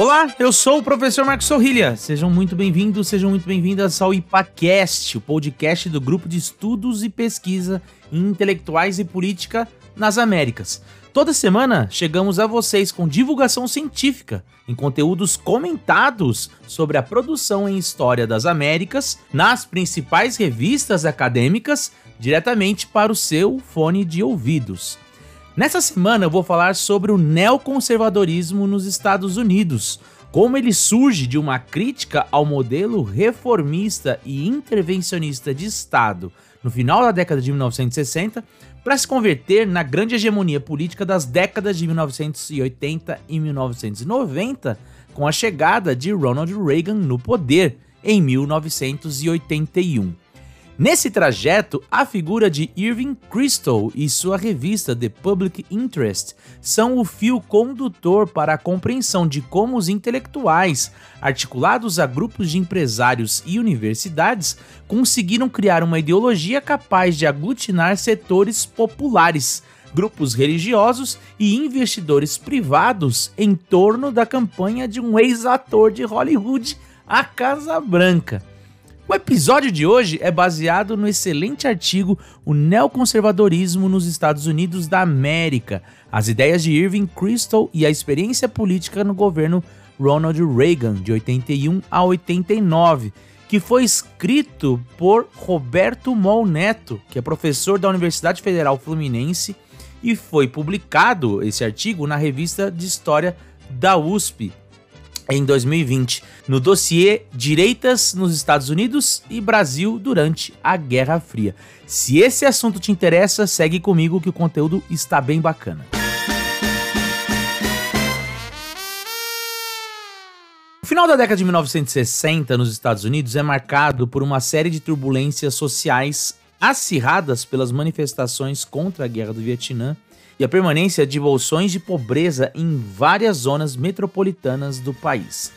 Olá, eu sou o professor Marcos Sorrilha. Sejam muito bem-vindos, sejam muito bem-vindas ao IPACast, o podcast do Grupo de Estudos e Pesquisa em Intelectuais e Política nas Américas. Toda semana chegamos a vocês com divulgação científica em conteúdos comentados sobre a produção em História das Américas nas principais revistas acadêmicas diretamente para o seu fone de ouvidos. Nessa semana eu vou falar sobre o neoconservadorismo nos Estados Unidos, como ele surge de uma crítica ao modelo reformista e intervencionista de Estado no final da década de 1960 para se converter na grande hegemonia política das décadas de 1980 e 1990 com a chegada de Ronald Reagan no poder em 1981. Nesse trajeto, a figura de Irving Kristol e sua revista The Public Interest são o fio condutor para a compreensão de como os intelectuais, articulados a grupos de empresários e universidades, conseguiram criar uma ideologia capaz de aglutinar setores populares, grupos religiosos e investidores privados em torno da campanha de um ex-ator de Hollywood, a Casa Branca. O episódio de hoje é baseado no excelente artigo O Neoconservadorismo nos Estados Unidos da América, as ideias de Irving Kristol e a experiência política no governo Ronald Reagan, de 81 a 89, que foi escrito por Roberto Mol Neto, que é professor da Universidade Federal Fluminense, e foi publicado esse artigo na revista de História da USP, em 2020, no dossiê Direitas nos Estados Unidos e Brasil durante a Guerra Fria. Se esse assunto te interessa, segue comigo que o conteúdo está bem bacana. O final da década de 1960 nos Estados Unidos é marcado por uma série de turbulências sociais acirradas pelas manifestações contra a Guerra do Vietnã e a permanência de bolsões de pobreza em várias zonas metropolitanas do país.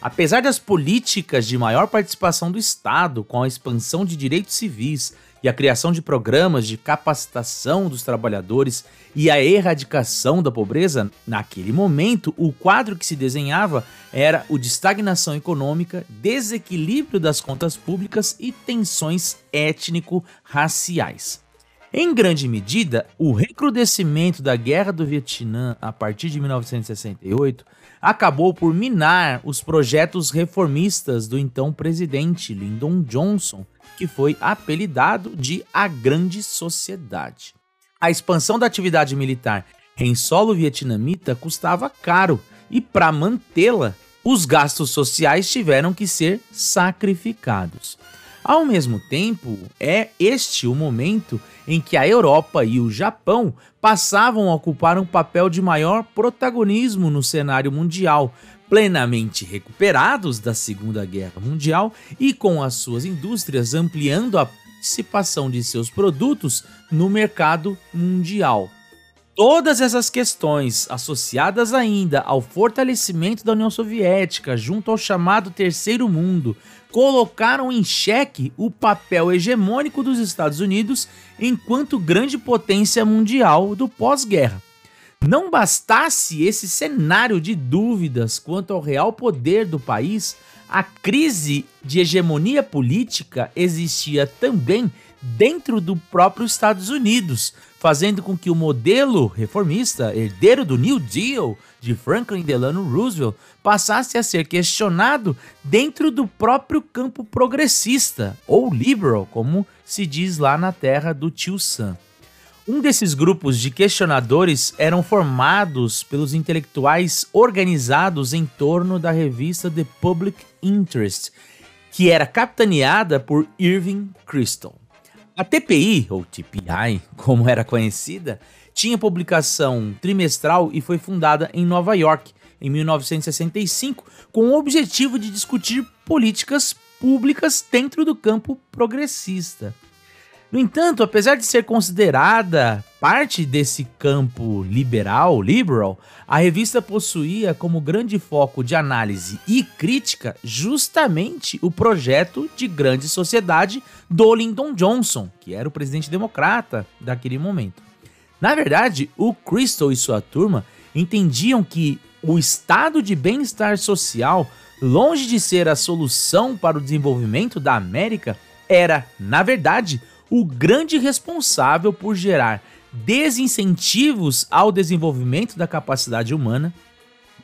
Apesar das políticas de maior participação do Estado, com a expansão de direitos civis e a criação de programas de capacitação dos trabalhadores e a erradicação da pobreza, naquele momento o quadro que se desenhava era o de estagnação econômica, desequilíbrio das contas públicas e tensões étnico-raciais. Em grande medida, o recrudescimento da Guerra do Vietnã a partir de 1968 acabou por minar os projetos reformistas do então presidente Lyndon Johnson, que foi apelidado de a Grande Sociedade. A expansão da atividade militar em solo vietnamita custava caro e, para mantê-la, os gastos sociais tiveram que ser sacrificados. Ao mesmo tempo, é este o momento em que a Europa e o Japão passavam a ocupar um papel de maior protagonismo no cenário mundial, plenamente recuperados da Segunda Guerra Mundial e com as suas indústrias ampliando a participação de seus produtos no mercado mundial. Todas essas questões, associadas ainda ao fortalecimento da União Soviética junto ao chamado Terceiro Mundo, colocaram em xeque o papel hegemônico dos Estados Unidos enquanto grande potência mundial do pós-guerra. Não bastasse esse cenário de dúvidas quanto ao real poder do país, a crise de hegemonia política existia também dentro do próprio Estados Unidos, fazendo com que o modelo reformista, herdeiro do New Deal de Franklin Delano Roosevelt, passasse a ser questionado dentro do próprio campo progressista, ou liberal, como se diz lá na terra do tio Sam. Um desses grupos de questionadores eram formados pelos intelectuais organizados em torno da revista The Public Interest, que era capitaneada por Irving Kristol. A TPI, ou TPI, como era conhecida, tinha publicação trimestral e foi fundada em Nova York em 1965 com o objetivo de discutir políticas públicas dentro do campo progressista. No entanto, apesar de ser considerada parte desse campo liberal, liberal, a revista possuía como grande foco de análise e crítica justamente o projeto de grande sociedade do Lyndon Johnson, que era o presidente democrata daquele momento. Na verdade, o Crystal e sua turma entendiam que o estado de bem-estar social, longe de ser a solução para o desenvolvimento da América, era, na verdade, o grande responsável por gerar desincentivos ao desenvolvimento da capacidade humana,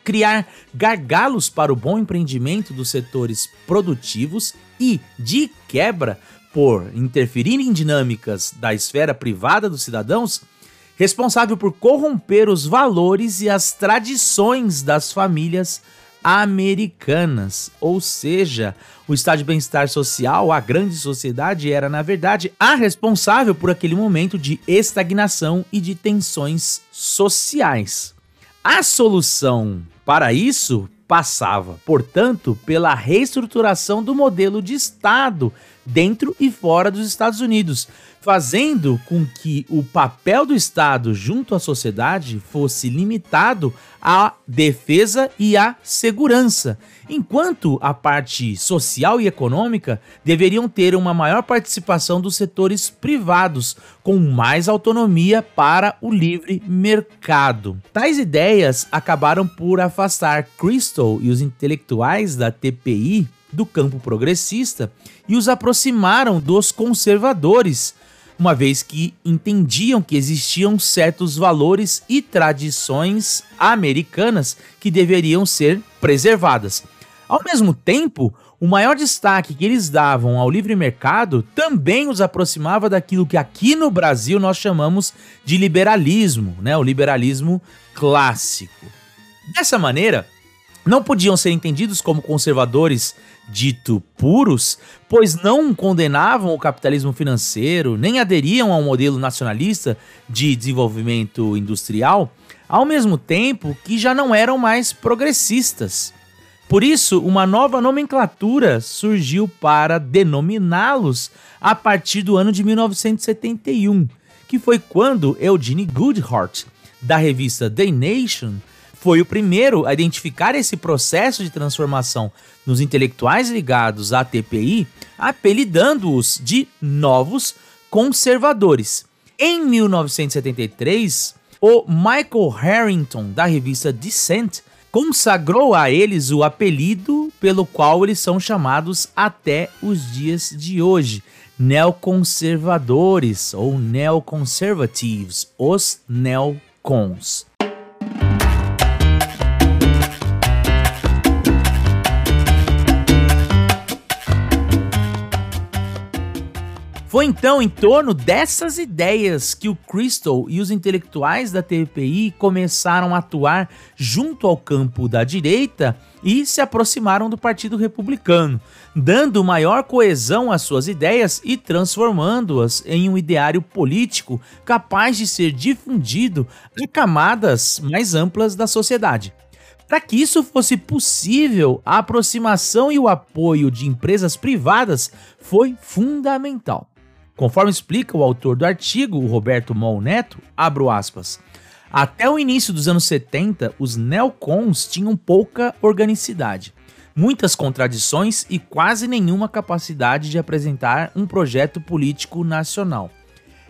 criar gargalos para o bom empreendimento dos setores produtivos e, de quebra, por interferir em dinâmicas da esfera privada dos cidadãos, responsável por corromper os valores e as tradições das famílias americanas. Ou seja, o estado de bem-estar social, a grande sociedade, era, na verdade, a responsável por aquele momento de estagnação e de tensões sociais. A solução para isso passava, portanto, pela reestruturação do modelo de Estado dentro e fora dos Estados Unidos, fazendo com que o papel do Estado junto à sociedade fosse limitado à defesa e à segurança, enquanto a parte social e econômica deveriam ter uma maior participação dos setores privados, com mais autonomia para o livre mercado. Tais ideias acabaram por afastar Crystal e os intelectuais da TPI do campo progressista e os aproximaram dos conservadores, uma vez que entendiam que existiam certos valores e tradições americanas que deveriam ser preservadas. Ao mesmo tempo, o maior destaque que eles davam ao livre mercado também os aproximava daquilo que aqui no Brasil nós chamamos de liberalismo, né? o liberalismo clássico. Dessa maneira, não podiam ser entendidos como conservadores dito puros, pois não condenavam o capitalismo financeiro, nem aderiam ao modelo nacionalista de desenvolvimento industrial, ao mesmo tempo que já não eram mais progressistas. Por isso, uma nova nomenclatura surgiu para denominá-los a partir do ano de 1971, que foi quando Eugene Goodhart, da revista The Nation, foi o primeiro a identificar esse processo de transformação nos intelectuais ligados à TPI, apelidando-os de novos conservadores. Em 1973, o Michael Harrington, da revista Dissent, consagrou a eles o apelido pelo qual eles são chamados até os dias de hoje, neoconservadores ou neoconservatives, os neocons. Foi então em torno dessas ideias que o Crystal e os intelectuais da TPI começaram a atuar junto ao campo da direita e se aproximaram do Partido Republicano, dando maior coesão às suas ideias e transformando-as em um ideário político capaz de ser difundido a camadas mais amplas da sociedade. Para que isso fosse possível, a aproximação e o apoio de empresas privadas foi fundamental. Conforme explica o autor do artigo, o Roberto Mol Neto, abro aspas, até o início dos anos 70, os neocons tinham pouca organicidade, muitas contradições e quase nenhuma capacidade de apresentar um projeto político nacional.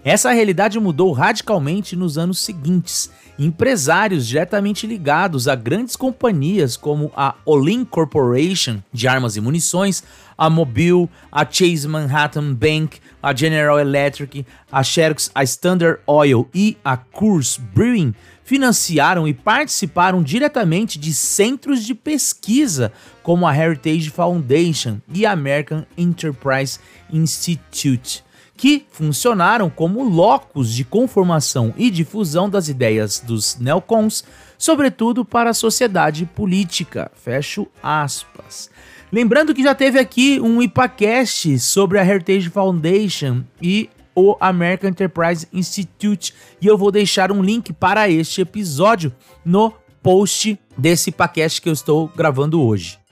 Essa realidade mudou radicalmente nos anos seguintes. Empresários diretamente ligados a grandes companhias como a Olin Corporation de armas e munições, a Mobil, a Chase Manhattan Bank, a General Electric, a Xerox, a Standard Oil e a Coors Brewing financiaram e participaram diretamente de centros de pesquisa como a Heritage Foundation e a American Enterprise Institute que funcionaram como locos de conformação e difusão das ideias dos neocons, sobretudo para a sociedade política. Fecho aspas. Lembrando que já teve aqui um IPACast sobre a Heritage Foundation e o American Enterprise Institute e eu vou deixar um link para este episódio no post desse podcast que eu estou gravando hoje.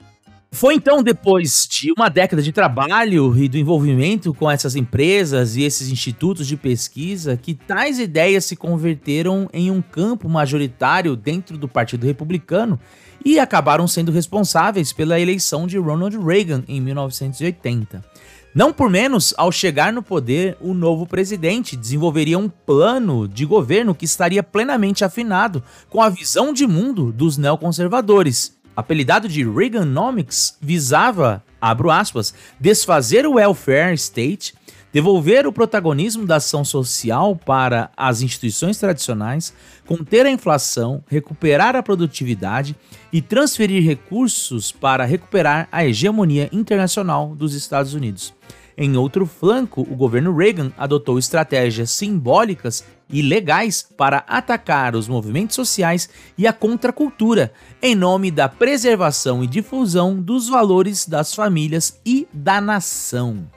Foi então depois de uma década de trabalho e do envolvimento com essas empresas e esses institutos de pesquisa que tais ideias se converteram em um campo majoritário dentro do Partido Republicano e acabaram sendo responsáveis pela eleição de Ronald Reagan em 1980. Não por menos, ao chegar no poder, o novo presidente desenvolveria um plano de governo que estaria plenamente afinado com a visão de mundo dos neoconservadores. Apelidado de Reaganomics, visava, abro aspas, desfazer o welfare state, devolver o protagonismo da ação social para as instituições tradicionais, conter a inflação, recuperar a produtividade e transferir recursos para recuperar a hegemonia internacional dos Estados Unidos. Em outro flanco, o governo Reagan adotou estratégias simbólicas e legais para atacar os movimentos sociais e a contracultura, em nome da preservação e difusão dos valores das famílias e da nação.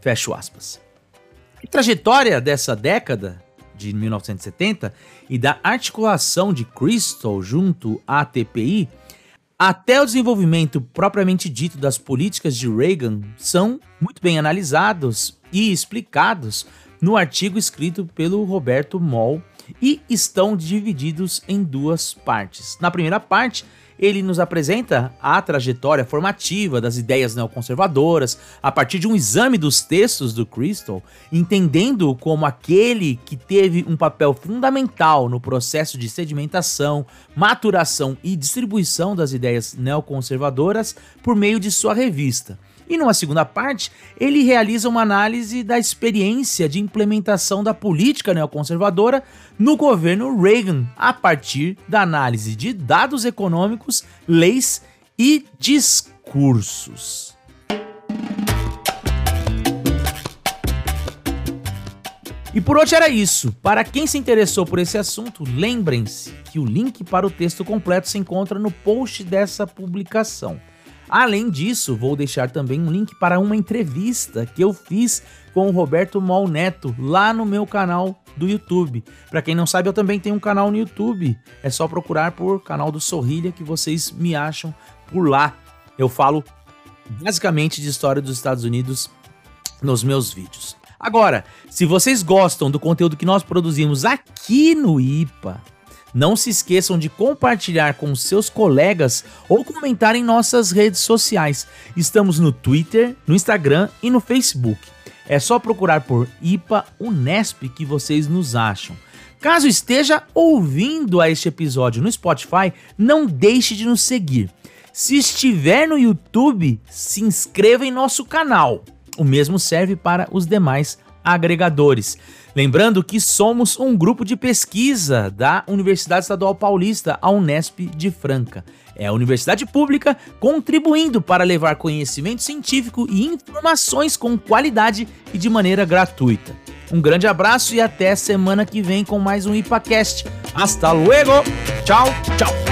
Fecho aspas. A trajetória dessa década de 1970 e da articulação de Crystal junto à TPI até o desenvolvimento propriamente dito das políticas de Reagan são muito bem analisados e explicados no artigo escrito pelo Roberto Moll e estão divididos em duas partes. Na primeira parte, ele nos apresenta a trajetória formativa das ideias neoconservadoras a partir de um exame dos textos do Crystal, entendendo como aquele que teve um papel fundamental no processo de sedimentação, maturação e distribuição das ideias neoconservadoras por meio de sua revista. E numa segunda parte, ele realiza uma análise da experiência de implementação da política neoconservadora no governo Reagan, a partir da análise de dados econômicos, leis e discursos. E por hoje era isso. Para quem se interessou por esse assunto, lembrem-se que o link para o texto completo se encontra no post dessa publicação. Além disso, vou deixar também um link para uma entrevista que eu fiz com o Roberto Mal Neto lá no meu canal do YouTube. Para quem não sabe, eu também tenho um canal no YouTube. É só procurar por canal do Sorrilha que vocês me acham por lá. Eu falo basicamente de história dos Estados Unidos nos meus vídeos. Agora, se vocês gostam do conteúdo que nós produzimos aqui no IPA, não se esqueçam de compartilhar com seus colegas ou comentar em nossas redes sociais. Estamos no Twitter, no Instagram e no Facebook. É só procurar por IPA Unesp que vocês nos acham. Caso esteja ouvindo a este episódio no Spotify, não deixe de nos seguir. Se estiver no YouTube, se inscreva em nosso canal. O mesmo serve para os demais agregadores. Lembrando que somos um grupo de pesquisa da Universidade Estadual Paulista, a Unesp de Franca. É a universidade pública contribuindo para levar conhecimento científico e informações com qualidade e de maneira gratuita. Um grande abraço e até semana que vem com mais um IPACast. Hasta luego! Tchau, tchau!